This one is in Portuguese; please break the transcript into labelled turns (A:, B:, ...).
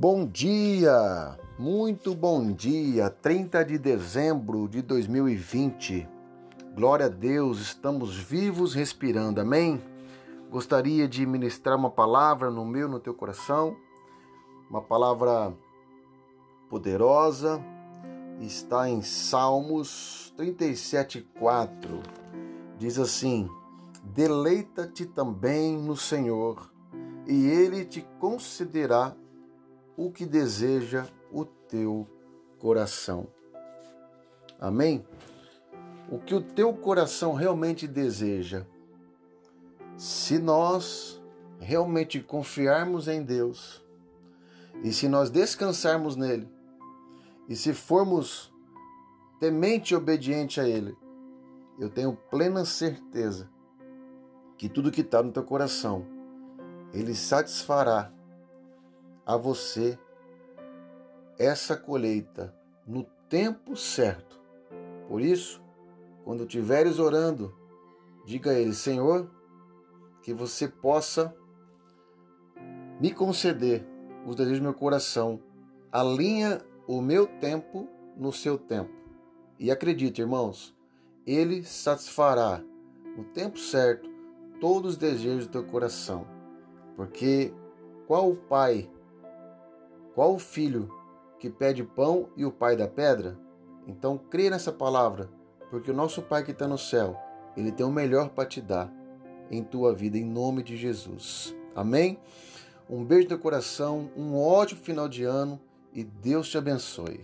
A: Bom dia, muito bom dia, 30 de dezembro de 2020. Glória a Deus, estamos vivos, respirando, amém? Gostaria de ministrar uma palavra no meu, no teu coração, uma palavra poderosa, está em Salmos 37,4. Diz assim: Deleita-te também no Senhor, e Ele te concederá o que deseja o teu coração. Amém? O que o teu coração realmente deseja. Se nós realmente confiarmos em Deus e se nós descansarmos nele e se formos temente e obediente a Ele, eu tenho plena certeza que tudo que está no teu coração, Ele satisfará a você essa colheita no tempo certo. Por isso, quando estiveres orando, diga a Ele: Senhor, que você possa me conceder os desejos do meu coração, alinha o meu tempo no seu tempo. E acredite, irmãos, Ele satisfará no tempo certo todos os desejos do teu coração. Porque qual o pai qual o filho que pede pão e o pai da pedra? Então crê nessa palavra, porque o nosso Pai que está no céu, ele tem o melhor para te dar em tua vida, em nome de Jesus. Amém? Um beijo no coração, um ótimo final de ano e Deus te abençoe.